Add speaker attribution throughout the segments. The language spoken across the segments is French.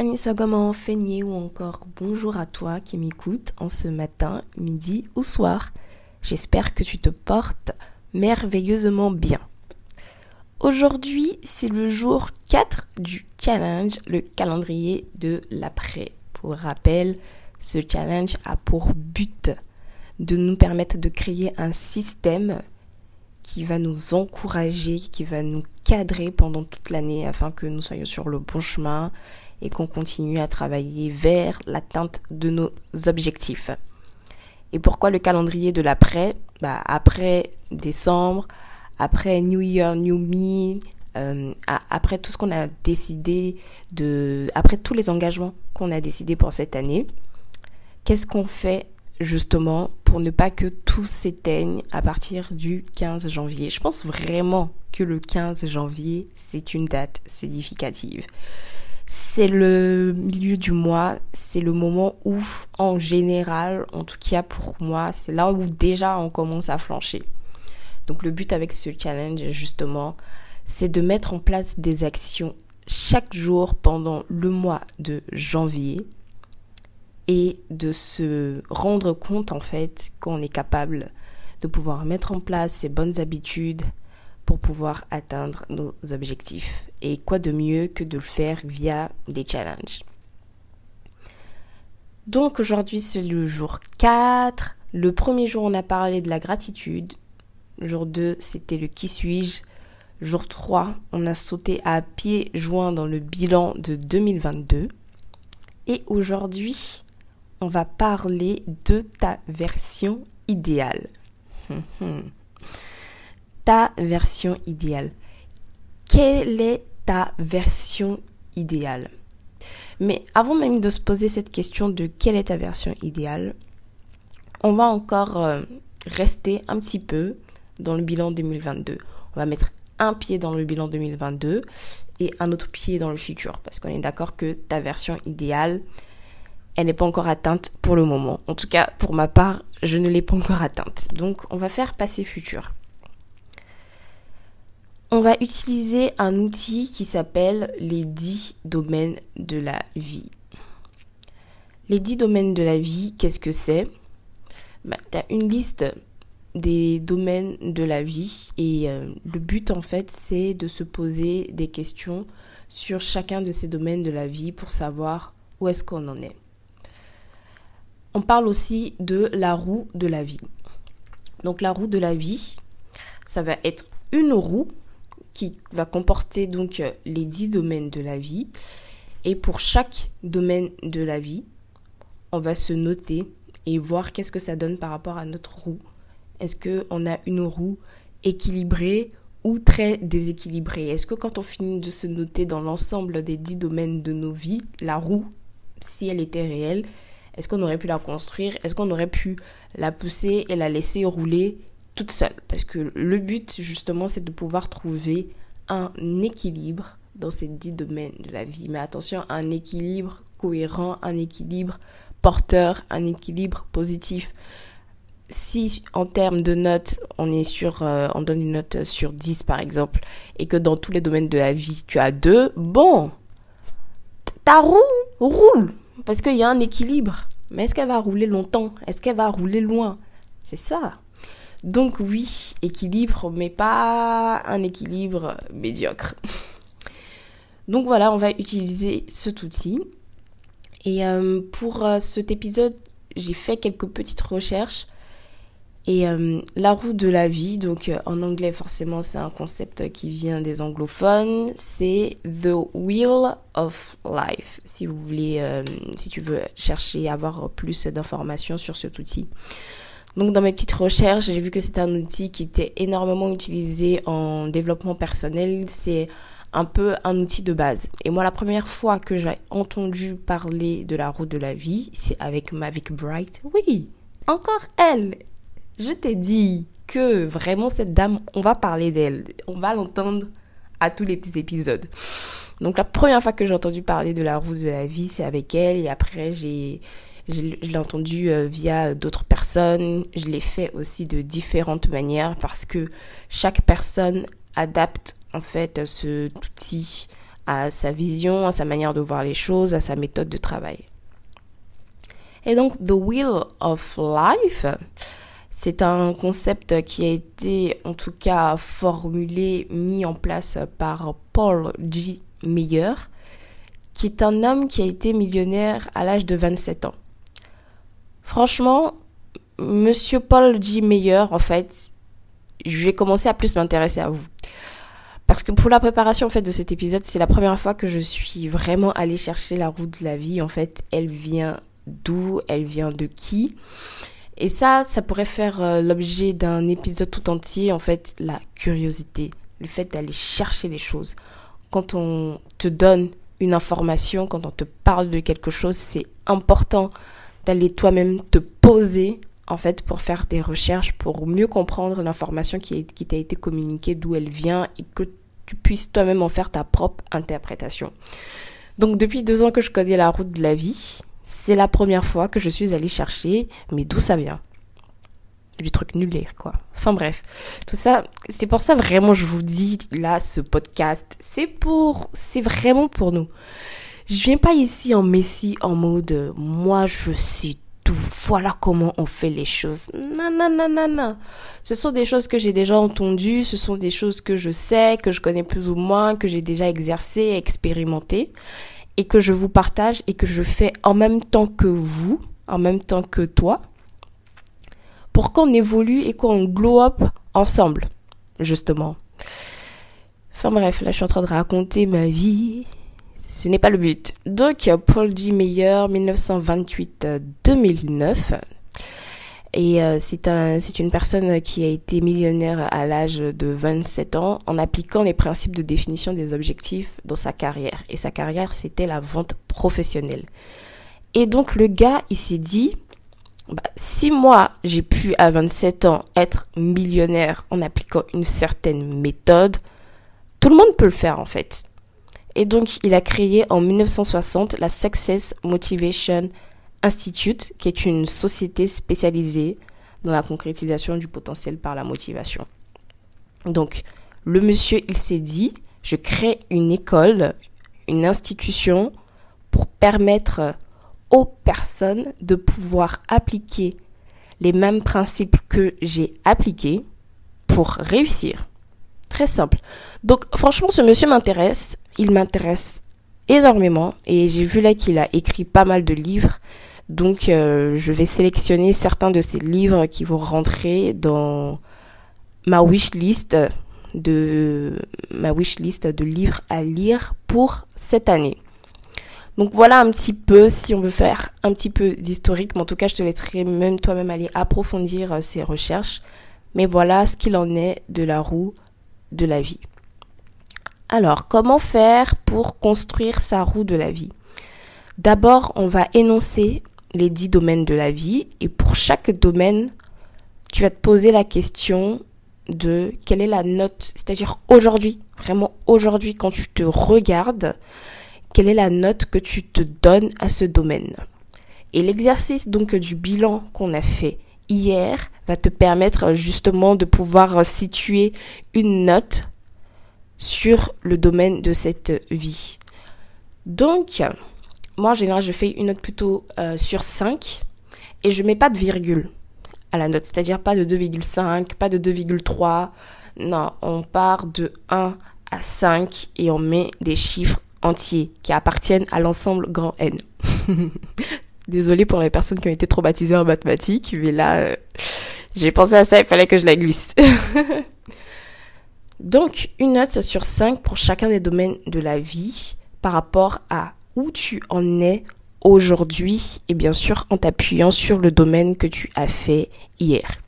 Speaker 1: Anissa Goman, Feigné ou encore bonjour à toi qui m'écoute en ce matin, midi ou soir. J'espère que tu te portes merveilleusement bien. Aujourd'hui, c'est le jour 4 du challenge, le calendrier de l'après. Pour rappel, ce challenge a pour but de nous permettre de créer un système qui va nous encourager, qui va nous cadrer pendant toute l'année afin que nous soyons sur le bon chemin et qu'on continue à travailler vers l'atteinte de nos objectifs. Et pourquoi le calendrier de l'après? Bah, Après décembre, après New Year, New Me, euh, après tout ce qu'on a décidé de... Après tous les engagements qu'on a décidé pour cette année, qu'est-ce qu'on fait justement pour ne pas que tout s'éteigne à partir du 15 janvier? Je pense vraiment que le 15 janvier, c'est une date significative c'est le milieu du mois, c'est le moment où, en général, en tout cas pour moi, c'est là où déjà on commence à flancher. Donc le but avec ce challenge, justement, c'est de mettre en place des actions chaque jour pendant le mois de janvier et de se rendre compte, en fait, qu'on est capable de pouvoir mettre en place ces bonnes habitudes, pour pouvoir atteindre nos objectifs. Et quoi de mieux que de le faire via des challenges. Donc aujourd'hui c'est le jour 4. Le premier jour on a parlé de la gratitude. Jour 2 c'était le qui suis-je. Jour 3 on a sauté à pieds joints dans le bilan de 2022. Et aujourd'hui on va parler de ta version idéale. Hum, hum ta version idéale Quelle est ta version idéale? Mais avant même de se poser cette question de quelle est ta version idéale, on va encore euh, rester un petit peu dans le bilan 2022. On va mettre un pied dans le bilan 2022 et un autre pied dans le futur parce qu'on est d'accord que ta version idéale, elle n'est pas encore atteinte pour le moment. En tout cas, pour ma part, je ne l'ai pas encore atteinte. Donc, on va faire passé futur on va utiliser un outil qui s'appelle les 10 domaines de la vie. Les 10 domaines de la vie, qu'est-ce que c'est? Bah, Tu as une liste des domaines de la vie et euh, le but en fait c'est de se poser des questions sur chacun de ces domaines de la vie pour savoir où est-ce qu'on en est. On parle aussi de la roue de la vie. Donc la roue de la vie, ça va être une roue qui va comporter donc euh, les dix domaines de la vie. Et pour chaque domaine de la vie, on va se noter et voir qu'est-ce que ça donne par rapport à notre roue. Est-ce qu'on a une roue équilibrée ou très déséquilibrée? Est-ce que quand on finit de se noter dans l'ensemble des dix domaines de nos vies, la roue, si elle était réelle, est-ce qu'on aurait pu la construire? Est-ce qu'on aurait pu la pousser et la laisser rouler toute seule. Parce que le but, justement, c'est de pouvoir trouver un équilibre dans ces dix domaines de la vie. Mais attention, un équilibre cohérent, un équilibre porteur, un équilibre positif. Si en termes de notes, on est sur, euh, on donne une note sur 10 par exemple, et que dans tous les domaines de la vie, tu as 2, bon, ta roue roule, parce qu'il y a un équilibre. Mais est-ce qu'elle va rouler longtemps? Est-ce qu'elle va rouler loin? C'est ça. Donc oui, équilibre, mais pas un équilibre médiocre. Donc voilà, on va utiliser cet outil. Et euh, pour euh, cet épisode, j'ai fait quelques petites recherches. Et euh, la roue de la vie, donc en anglais forcément c'est un concept qui vient des anglophones, c'est the wheel of life. Si vous voulez, si tu veux chercher avoir plus d'informations sur cet outil. Donc dans mes petites recherches, j'ai vu que c'est un outil qui était énormément utilisé en développement personnel. C'est un peu un outil de base. Et moi, la première fois que j'ai entendu parler de la route de la vie, c'est avec Mavic Bright. Oui, encore elle. Je t'ai dit que vraiment cette dame, on va parler d'elle. On va l'entendre à tous les petits épisodes. Donc la première fois que j'ai entendu parler de la route de la vie, c'est avec elle. Et après, j'ai je l'ai entendu euh, via d'autres personnes. Je l'ai fait aussi de différentes manières parce que chaque personne adapte en fait ce outil à sa vision, à sa manière de voir les choses, à sa méthode de travail. Et donc, The Wheel of Life, c'est un concept qui a été en tout cas formulé, mis en place par Paul G. Meyer, qui est un homme qui a été millionnaire à l'âge de 27 ans. Franchement, Monsieur Paul G. Meyer, en fait, je vais commencer à plus m'intéresser à vous. Parce que pour la préparation en fait de cet épisode, c'est la première fois que je suis vraiment allée chercher la route de la vie. En fait, elle vient d'où, elle vient de qui. Et ça, ça pourrait faire euh, l'objet d'un épisode tout entier. En fait, la curiosité, le fait d'aller chercher les choses. Quand on te donne une information, quand on te parle de quelque chose, c'est important d'aller toi-même te poser en fait pour faire des recherches, pour mieux comprendre l'information qui, t'a été communiquée, d'où elle vient et que tu puisses toi-même en faire ta propre interprétation. Donc depuis deux ans que je connais la route de la vie, c'est la première fois que je suis allée chercher, mais d'où ça vient? Du truc nulaire, quoi. Enfin bref, tout ça, c'est pour ça vraiment je vous dis là, ce podcast, c'est pour, c'est vraiment pour nous. Je viens pas ici en messie en mode moi je sais voilà comment on fait les choses. Non, non, non. Ce sont des choses que j'ai déjà entendues, ce sont des choses que je sais, que je connais plus ou moins, que j'ai déjà exercées, expérimentées, et que je vous partage et que je fais en même temps que vous, en même temps que toi, pour qu'on évolue et qu'on glow up ensemble, justement. Enfin bref, là je suis en train de raconter ma vie, ce n'est pas le but. Donc, Paul G. Meyer, 1928-2009. Et euh, c'est un, une personne qui a été millionnaire à l'âge de 27 ans en appliquant les principes de définition des objectifs dans sa carrière. Et sa carrière, c'était la vente professionnelle. Et donc, le gars, il s'est dit, bah, si moi, j'ai pu à 27 ans être millionnaire en appliquant une certaine méthode, tout le monde peut le faire en fait. Et donc, il a créé en 1960 la Success Motivation Institute, qui est une société spécialisée dans la concrétisation du potentiel par la motivation. Donc, le monsieur, il s'est dit, je crée une école, une institution pour permettre aux personnes de pouvoir appliquer les mêmes principes que j'ai appliqués pour réussir. Très simple. Donc franchement, ce monsieur m'intéresse. Il m'intéresse énormément. Et j'ai vu là qu'il a écrit pas mal de livres. Donc euh, je vais sélectionner certains de ces livres qui vont rentrer dans ma wish list de ma de livres à lire pour cette année. Donc voilà un petit peu si on veut faire un petit peu d'historique, mais en tout cas je te laisserai même toi-même aller approfondir euh, ces recherches. Mais voilà ce qu'il en est de la roue de la vie. Alors, comment faire pour construire sa roue de la vie? D'abord, on va énoncer les dix domaines de la vie et pour chaque domaine, tu vas te poser la question de quelle est la note, c'est-à-dire aujourd'hui, vraiment aujourd'hui quand tu te regardes, quelle est la note que tu te donnes à ce domaine? Et l'exercice donc du bilan qu'on a fait hier va te permettre justement de pouvoir situer une note sur le domaine de cette vie. Donc, moi en général, je fais une note plutôt euh, sur 5 et je mets pas de virgule à la note, c'est-à-dire pas de 2,5, pas de 2,3. Non, on part de 1 à 5 et on met des chiffres entiers qui appartiennent à l'ensemble grand N. Désolée pour les personnes qui ont été traumatisées en mathématiques, mais là, euh, j'ai pensé à ça, il fallait que je la glisse. Donc, une note sur 5 pour chacun des domaines de la vie par rapport à où tu en es aujourd'hui et bien sûr en t'appuyant sur le domaine que tu as fait hier.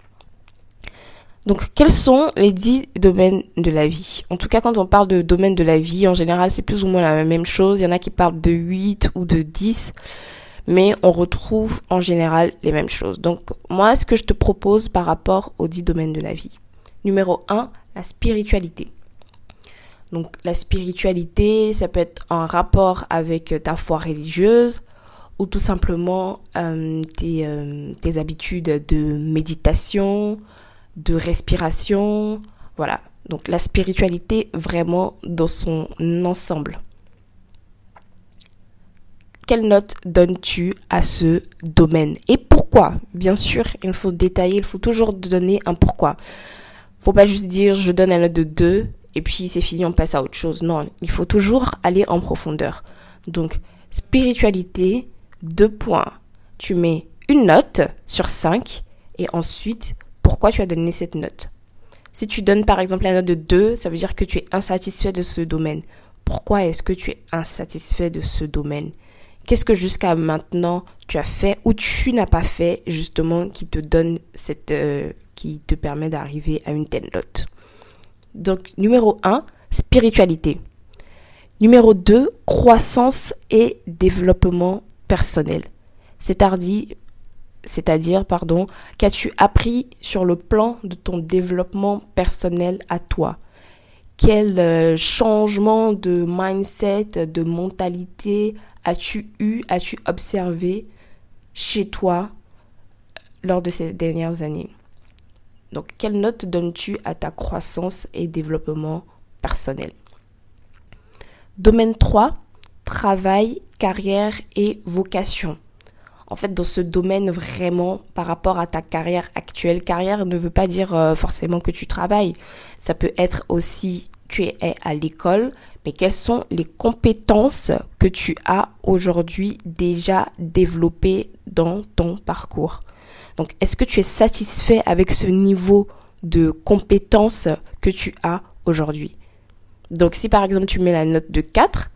Speaker 1: Donc, quels sont les 10 domaines de la vie? En tout cas, quand on parle de domaine de la vie, en général, c'est plus ou moins la même chose. Il y en a qui parlent de 8 ou de 10, mais on retrouve en général les mêmes choses. Donc, moi, ce que je te propose par rapport aux 10 domaines de la vie. Numéro 1, la spiritualité. Donc, la spiritualité, ça peut être en rapport avec ta foi religieuse, ou tout simplement euh, tes, euh, tes, habitudes de méditation, de respiration, voilà. Donc la spiritualité vraiment dans son ensemble. Quelle note donnes-tu à ce domaine Et pourquoi? Bien sûr, il faut détailler, il faut toujours donner un pourquoi. Faut pas juste dire je donne un note de 2 et puis c'est fini, on passe à autre chose. Non, il faut toujours aller en profondeur. Donc, spiritualité, deux points. Tu mets une note sur 5 et ensuite, pourquoi tu as donné cette note? Si tu donnes par exemple la note de 2, ça veut dire que tu es insatisfait de ce domaine. Pourquoi est-ce que tu es insatisfait de ce domaine? Qu'est-ce que jusqu'à maintenant tu as fait ou tu n'as pas fait justement qui te donne cette euh, qui te permet d'arriver à une telle note? Donc numéro 1, spiritualité. Numéro 2, croissance et développement personnel. C'est-à-dire, c'est-à-dire, pardon, qu'as-tu appris sur le plan de ton développement personnel à toi? Quel euh, changement de mindset, de mentalité as-tu eu, as-tu observé chez toi lors de ces dernières années? Donc, quelle note donnes-tu à ta croissance et développement personnel? Domaine 3, travail, carrière et vocation. En fait, dans ce domaine vraiment par rapport à ta carrière actuelle, carrière ne veut pas dire euh, forcément que tu travailles. Ça peut être aussi tu es à l'école, mais quelles sont les compétences que tu as aujourd'hui déjà développées dans ton parcours? Donc, est-ce que tu es satisfait avec ce niveau de compétences que tu as aujourd'hui? Donc, si par exemple tu mets la note de 4,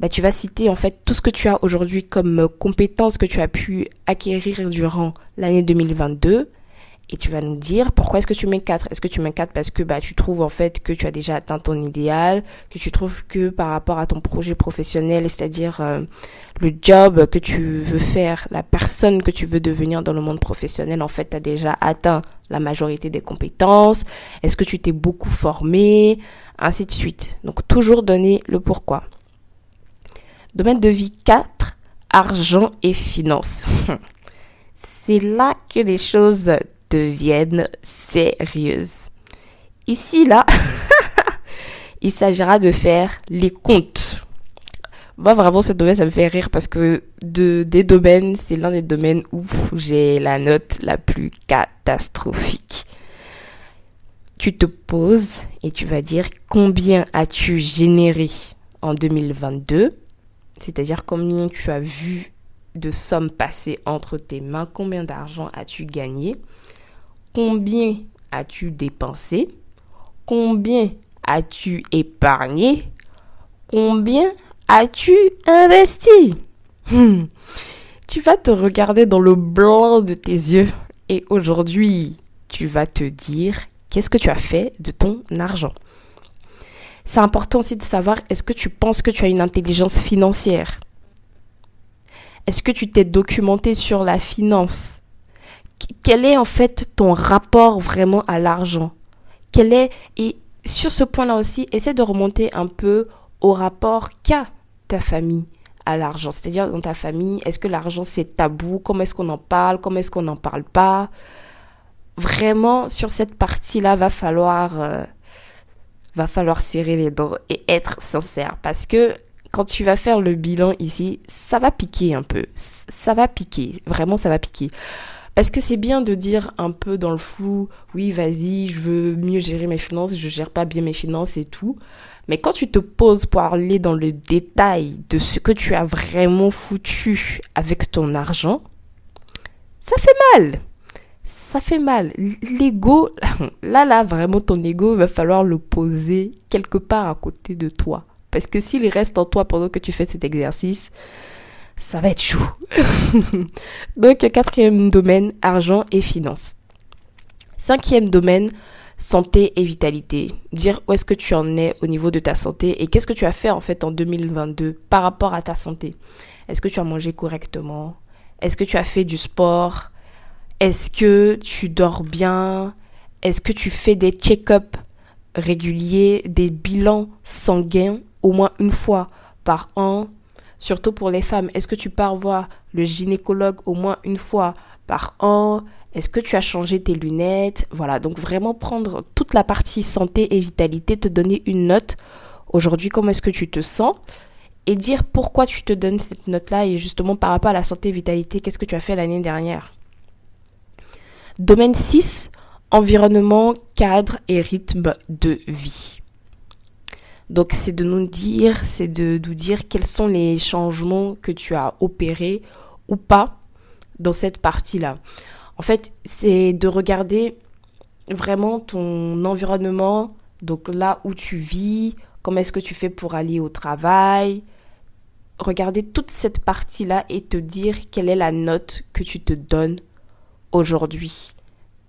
Speaker 1: bah, tu vas citer en fait tout ce que tu as aujourd'hui comme compétences que tu as pu acquérir durant l'année 2022 et tu vas nous dire pourquoi est-ce que tu mets 4 Est-ce que tu mets 4 parce que bah tu trouves en fait que tu as déjà atteint ton idéal, que tu trouves que par rapport à ton projet professionnel, c'est-à-dire euh, le job que tu veux faire, la personne que tu veux devenir dans le monde professionnel, en fait, tu as déjà atteint la majorité des compétences? Est-ce que tu t'es beaucoup formé? Ainsi de suite. Donc toujours donner le pourquoi. Domaine de vie 4, argent et finances. C'est là que les choses deviennent sérieuses. Ici, là, il s'agira de faire les comptes. Moi, vraiment, ce domaine, ça me fait rire parce que de, des domaines, c'est l'un des domaines où j'ai la note la plus catastrophique. Tu te poses et tu vas dire combien as-tu généré en 2022 c'est-à-dire combien tu as vu de sommes passer entre tes mains, combien d'argent as-tu gagné, combien as-tu dépensé, combien as-tu épargné, combien as-tu investi? Hmm. Tu vas te regarder dans le blanc de tes yeux et aujourd'hui, tu vas te dire qu'est-ce que tu as fait de ton argent? C'est important aussi de savoir, est-ce que tu penses que tu as une intelligence financière? Est-ce que tu t'es documenté sur la finance? Quel est en fait ton rapport vraiment à l'argent? Quel est et sur ce point-là aussi, essaie de remonter un peu au rapport qu'a ta famille à l'argent C'est-à-dire dans ta famille, est-ce que l'argent c'est tabou? Comment est-ce qu'on en parle? Comment est-ce qu'on n'en parle pas? Vraiment, sur cette partie-là, va falloir, euh, va falloir serrer les dents et être sincère. Parce que quand tu vas faire le bilan ici, ça va piquer un peu. Ça va piquer. Vraiment, ça va piquer. Parce que c'est bien de dire un peu dans le flou, oui, vas-y, je veux mieux gérer mes finances, je gère pas bien mes finances et tout. Mais quand tu te poses pour aller dans le détail de ce que tu as vraiment foutu avec ton argent, ça fait mal. Ça fait mal. L'ego, là, là, vraiment, ton ego, il va falloir le poser quelque part à côté de toi. Parce que s'il reste en toi pendant que tu fais cet exercice, ça va être chaud. Donc, quatrième domaine, argent et finances. Cinquième domaine, santé et vitalité. Dire où est-ce que tu en es au niveau de ta santé et qu'est-ce que tu as fait en fait en 2022 par rapport à ta santé. Est-ce que tu as mangé correctement? Est-ce que tu as fait du sport? Est-ce que tu dors bien? Est-ce que tu fais des check-ups réguliers, des bilans sanguins au moins une fois par an? Surtout pour les femmes. Est-ce que tu pars voir le gynécologue au moins une fois par an? Est-ce que tu as changé tes lunettes? Voilà, donc vraiment prendre toute la partie santé et vitalité, te donner une note. Aujourd'hui, comment est-ce que tu te sens? Et dire pourquoi tu te donnes cette note-là et justement par rapport à la santé et vitalité, qu'est-ce que tu as fait l'année dernière? Domaine 6, environnement, cadre et rythme de vie. Donc c'est de nous dire, c'est de nous dire quels sont les changements que tu as opérés ou pas dans cette partie-là. En fait, c'est de regarder vraiment ton environnement, donc là où tu vis, comment est-ce que tu fais pour aller au travail, regarder toute cette partie-là et te dire quelle est la note que tu te donnes aujourd'hui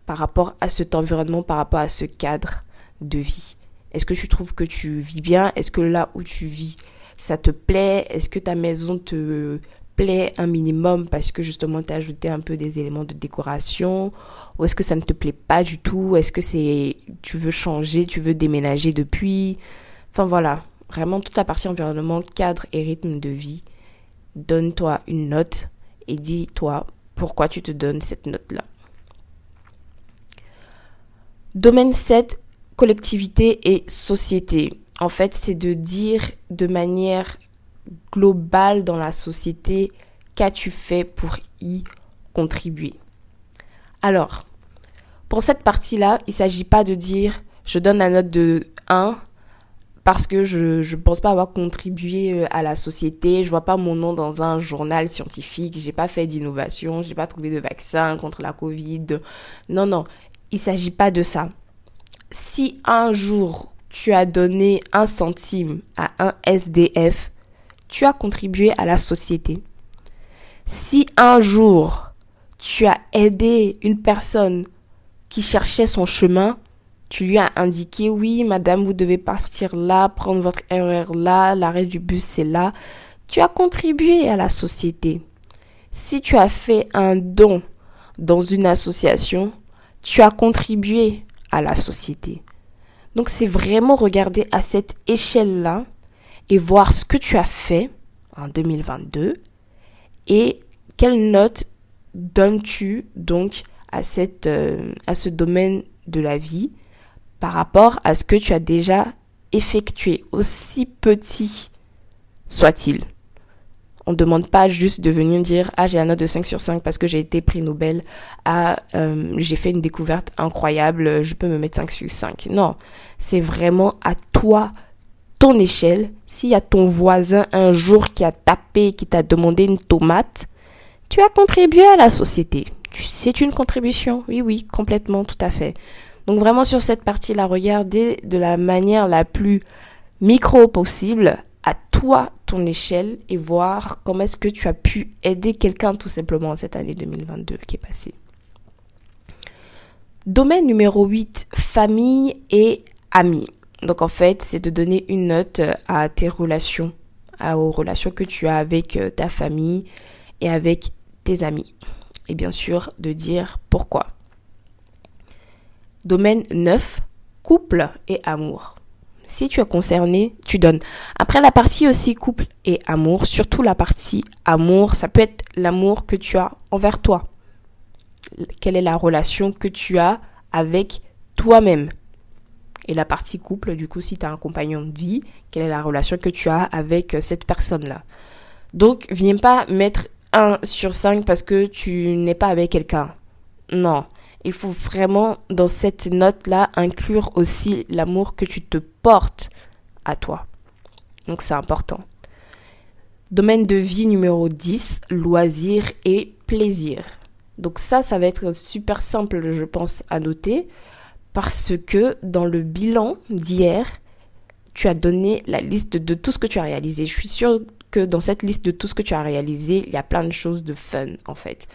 Speaker 1: par rapport à cet environnement, par rapport à ce cadre de vie. Est-ce que tu trouves que tu vis bien? Est-ce que là où tu vis, ça te plaît? Est-ce que ta maison te plaît un minimum parce que justement tu as ajouté un peu des éléments de décoration? Ou est-ce que ça ne te plaît pas du tout? Est-ce que c'est tu veux changer, tu veux déménager depuis? Enfin voilà, vraiment toute la partie environnement, cadre et rythme de vie. Donne-toi une note et dis-toi pourquoi tu te donnes cette note-là. Domaine 7, collectivité et société. En fait, c'est de dire de manière globale dans la société qu'as-tu fait pour y contribuer? Alors, pour cette partie-là, il ne s'agit pas de dire je donne la note de 1 parce que je ne pense pas avoir contribué euh, à la société, je vois pas mon nom dans un journal scientifique, j'ai pas fait d'innovation, j'ai pas trouvé de vaccin contre la Covid. Non non, il s'agit pas de ça si un jour tu as donné un centime à un SDF, tu as contribué à la société. Si un jour tu as aidé une personne qui cherchait son chemin, tu lui as indiqué oui madame vous devez partir là, prendre votre erreur là, l'arrêt du bus c'est là, tu as contribué à la société. Si tu as fait un don dans une association, tu as contribué à la société. Donc c'est vraiment regarder à cette échelle-là et voir ce que tu as fait en 2022 et quelle note donnes-tu donc à, cette, euh, à ce domaine de la vie par rapport à ce que tu as déjà effectué, aussi petit soit-il. On ne demande pas juste de venir dire ah j'ai un note de 5 sur 5 parce que j'ai été prix Nobel, ah euh, j'ai fait une découverte incroyable, je peux me mettre 5 sur 5. Non, c'est vraiment à toi, ton échelle. S'il y a ton voisin un jour qui a tapé, qui t'a demandé une tomate, tu as contribué à la société. C'est une contribution, oui oui, complètement, tout à fait. Donc vraiment sur cette partie-là, regardez de la manière la plus micro possible à toi, ton échelle, et voir comment est-ce que tu as pu aider quelqu'un tout simplement cette année 2022 qui est passée. Domaine numéro 8, famille et amis. Donc en fait, c'est de donner une note à tes relations, aux relations que tu as avec euh, ta famille et avec tes amis. Et bien sûr, de dire pourquoi. Domaine 9, couple et amour Si tu es concerné, tu donnes. Après la partie aussi couple et amour, surtout la partie amour, ça peut être l'amour que tu as envers toi. Quelle est la relation que tu as avec toi-même? Et la partie couple, du coup, si tu as un compagnon de vie, quelle est la relation que tu as avec euh, cette personne-là? Donc, viens pas mettre 1 sur 5 parce que tu n'es pas avec quelqu'un. Non il faut vraiment dans cette note-là inclure aussi l'amour que tu te portes à toi. Donc c'est important. Domaine de vie numéro 10, loisirs et plaisir. Donc ça, ça va être super simple, je pense, à noter, parce que dans le bilan d'hier, tu as donné la liste de tout ce que tu as réalisé. Je suis sûre que dans cette liste de tout ce que tu as réalisé, il y a plein de choses de fun, en fait.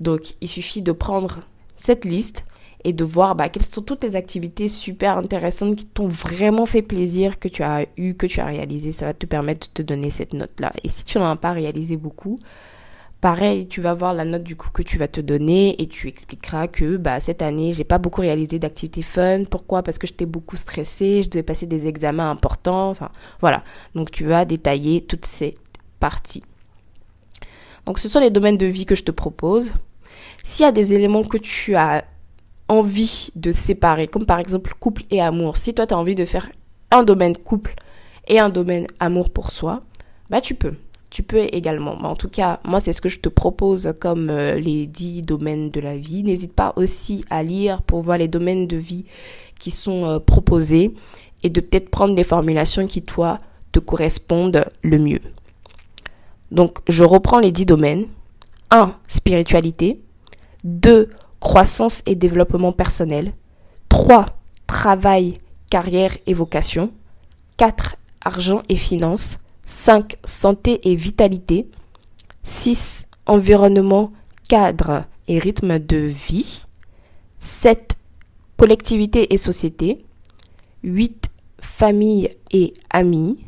Speaker 1: Donc, il suffit de prendre cette liste et de voir bah, quelles sont toutes les activités super intéressantes qui t'ont vraiment fait plaisir, que tu as eu, que tu as réalisé. Ça va te permettre de te donner cette note-là. Et si tu n'en as pas réalisé beaucoup, pareil, tu vas voir la note du coup que tu vas te donner et tu expliqueras que bah, cette année, j'ai pas beaucoup réalisé d'activités fun. Pourquoi? Parce que j'étais beaucoup stressée, je devais passer des examens importants. Enfin, voilà. Donc tu vas détailler toutes ces parties. Donc ce sont les domaines de vie que je te propose. S'il y a des éléments que tu as envie de séparer, comme par exemple couple et amour, si toi tu as envie de faire un domaine couple et un domaine amour pour soi, bah tu peux. Tu peux également. Mais en tout cas, moi, c'est ce que je te propose comme euh, les dix domaines de la vie. N'hésite pas aussi à lire pour voir les domaines de vie qui sont euh, proposés et de peut-être prendre les formulations qui, toi, te correspondent le mieux. Donc, je reprends les dix domaines. 1. Spiritualité. 2. Croissance et développement personnel. 3. Travail, carrière et vocation. 4. Argent et finances. 5. Santé et vitalité. 6. Environnement, cadre et rythme de vie. 7. Collectivité et société. 8. Famille et amis.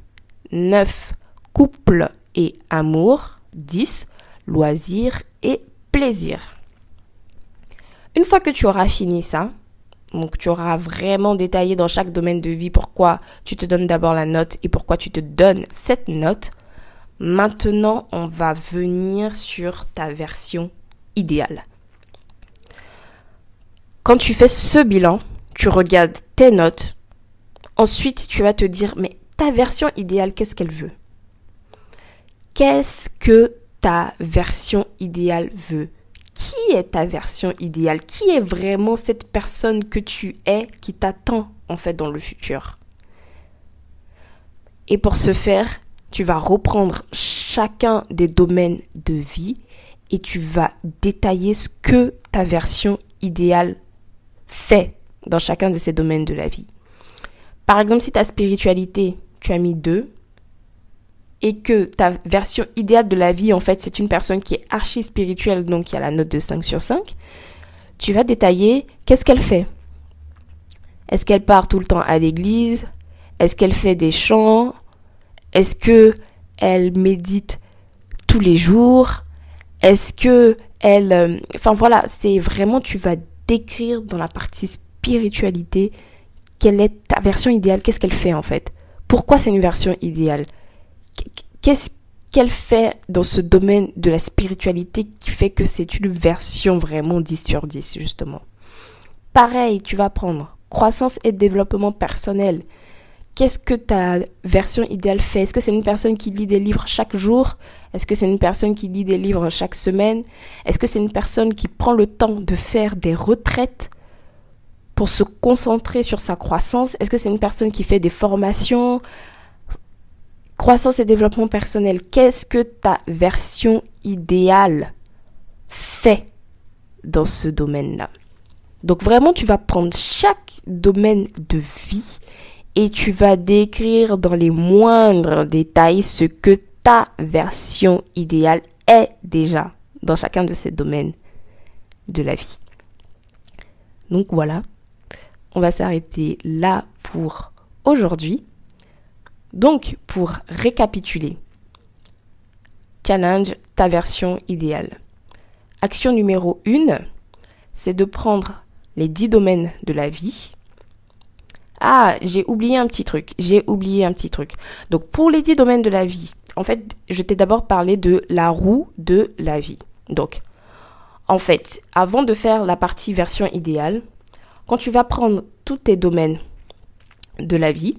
Speaker 1: 9. Couple et amour. 10. Loisirs et plaisir. Une fois que tu auras fini ça, donc tu auras vraiment détaillé dans chaque domaine de vie pourquoi tu te donnes d'abord la note et pourquoi tu te donnes cette note. Maintenant, on va venir sur ta version idéale. Quand tu fais ce bilan, tu regardes tes notes. Ensuite, tu vas te dire, mais ta version idéale, qu'est-ce qu'elle veut? Qu'est-ce que ta version idéale veut? Qui est ta version idéale? Qui est vraiment cette personne que tu es qui t'attend en fait dans le futur? Et pour ce faire, tu vas reprendre chacun des domaines de vie et tu vas détailler ce que ta version idéale fait dans chacun de ces domaines de la vie. Par exemple, si ta spiritualité, tu as mis deux, et que ta version idéale de la vie, en fait, c'est une personne qui est archi spirituelle, donc qui a la note de 5 sur 5, tu vas détailler qu'est-ce qu'elle fait. Est-ce qu'elle part tout le temps à l'église? Est-ce qu'elle fait des chants? Est-ce que elle médite tous les jours? Est-ce que elle euh, enfin voilà, c'est vraiment tu vas décrire dans la partie spiritualité quelle est ta version idéale, qu'est-ce qu'elle fait en fait? Pourquoi c'est une version idéale? Qu'est-ce qu'elle fait dans ce domaine de la spiritualité qui fait que c'est une version vraiment 10 sur 10, justement? Pareil, tu vas prendre croissance et développement personnel. Qu'est-ce que ta version idéale fait? Est-ce que c'est une personne qui lit des livres chaque jour? Est-ce que c'est une personne qui lit des livres chaque semaine? Est-ce que c'est une personne qui prend le temps de faire des retraites pour se concentrer sur sa croissance? Est-ce que c'est une personne qui fait des formations? Croissance et développement personnel, qu'est-ce que ta version idéale fait dans ce domaine-là? Donc vraiment, tu vas prendre chaque domaine de vie et tu vas décrire dans les moindres détails ce que ta version idéale est déjà dans chacun de ces domaines de la vie. Donc voilà, on va s'arrêter là pour aujourd'hui. Donc, pour récapituler, challenge ta version idéale. Action numéro 1, c'est de prendre les 10 domaines de la vie. Ah, j'ai oublié un petit truc. J'ai oublié un petit truc. Donc pour les 10 domaines de la vie, en fait, je t'ai d'abord parlé de la roue de la vie. Donc, en fait, avant de faire la partie version idéale, quand tu vas prendre tous tes domaines de la vie,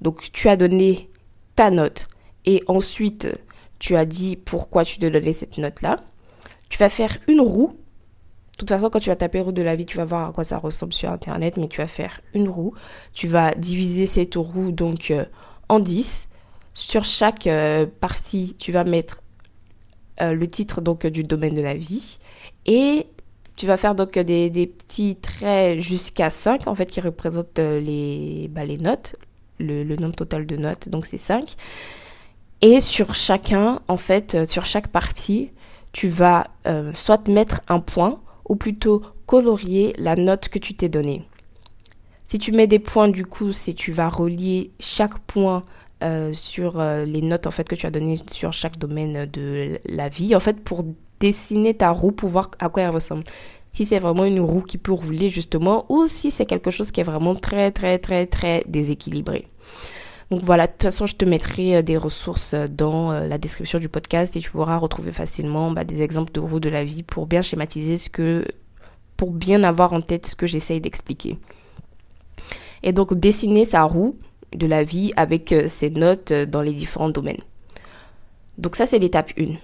Speaker 1: donc tu as donné ta note et ensuite tu as dit pourquoi tu dois donner cette note-là, tu vas faire une roue. De toute façon, quand tu vas taper roue de la vie, tu vas voir à quoi ça ressemble sur Internet, mais tu vas faire une roue. Tu vas diviser cette roue donc euh, en 10. Sur chaque euh, partie, tu vas mettre euh, le titre donc du domaine de la vie et tu vas faire donc des, petits traits jusqu'à 5 en fait qui représentent bah, les notes, le, nombre total de notes, donc c'est 5. Et sur chacun, en fait, sur chaque partie, tu vas euh, soit mettre un point ou plutôt colorier la note que tu t'es donnée. Si tu mets des points, du coup, c'est tu vas relier chaque point euh, sur euh, les notes en fait que tu as données sur chaque domaine de la vie, en fait, pour dessiner ta roue, pour voir à quoi elle ressemble. Si c'est vraiment une roue qui peut rouler justement, ou si c'est quelque chose qui est vraiment très très très très déséquilibré. Donc voilà, de toute façon, je te mettrai euh, des ressources euh, dans euh, la description du podcast et tu pourras retrouver facilement bah, des exemples de roues de la vie pour bien schématiser ce que, pour bien avoir en tête ce que j'essaye d'expliquer. Et donc dessiner sa roue de la vie avec ses notes dans les différents domaines. Donc ça, c'est l'étape 1.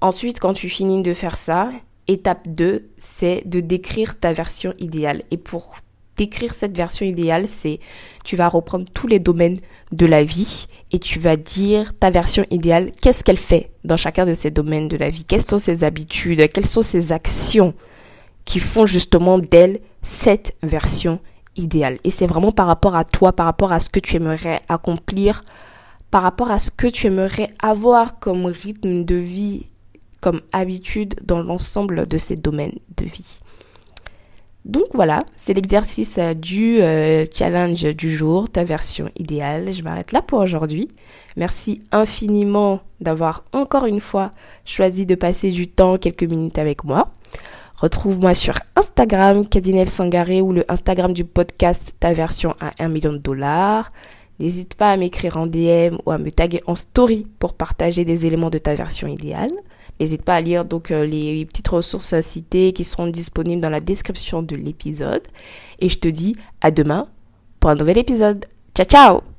Speaker 1: Ensuite, quand tu finis de faire ça, étape 2, c'est de décrire ta version idéale. Et pour décrire cette version idéale, c'est tu vas reprendre tous les domaines de la vie et tu vas dire ta version idéale, qu'est-ce qu'elle fait dans chacun de ces domaines de la vie, quelles sont ses habitudes, quelles sont ses actions qui font justement d'elle cette version idéale? Et c'est vraiment par rapport à toi, par rapport à ce que tu aimerais accomplir, par rapport à ce que tu aimerais avoir comme rythme de vie, comme habitude dans l'ensemble de ces domaines de vie. Donc voilà, c'est l'exercice euh, du euh, challenge du jour, ta version idéale. Je m'arrête là pour aujourd'hui. Merci infiniment d'avoir encore une fois choisi de passer du temps, quelques minutes avec moi. Retrouve-moi sur Instagram, Kadinel Sangaré, ou le Instagram du podcast Ta version à 1 million de dollars. N'hésite pas à m'écrire en DM ou à me taguer en story pour partager des éléments de ta version idéale. N'hésite pas à lire donc euh, les petites ressources citées qui seront disponibles dans la description de l'épisode. Et je te dis à demain pour un nouvel épisode. Ciao ciao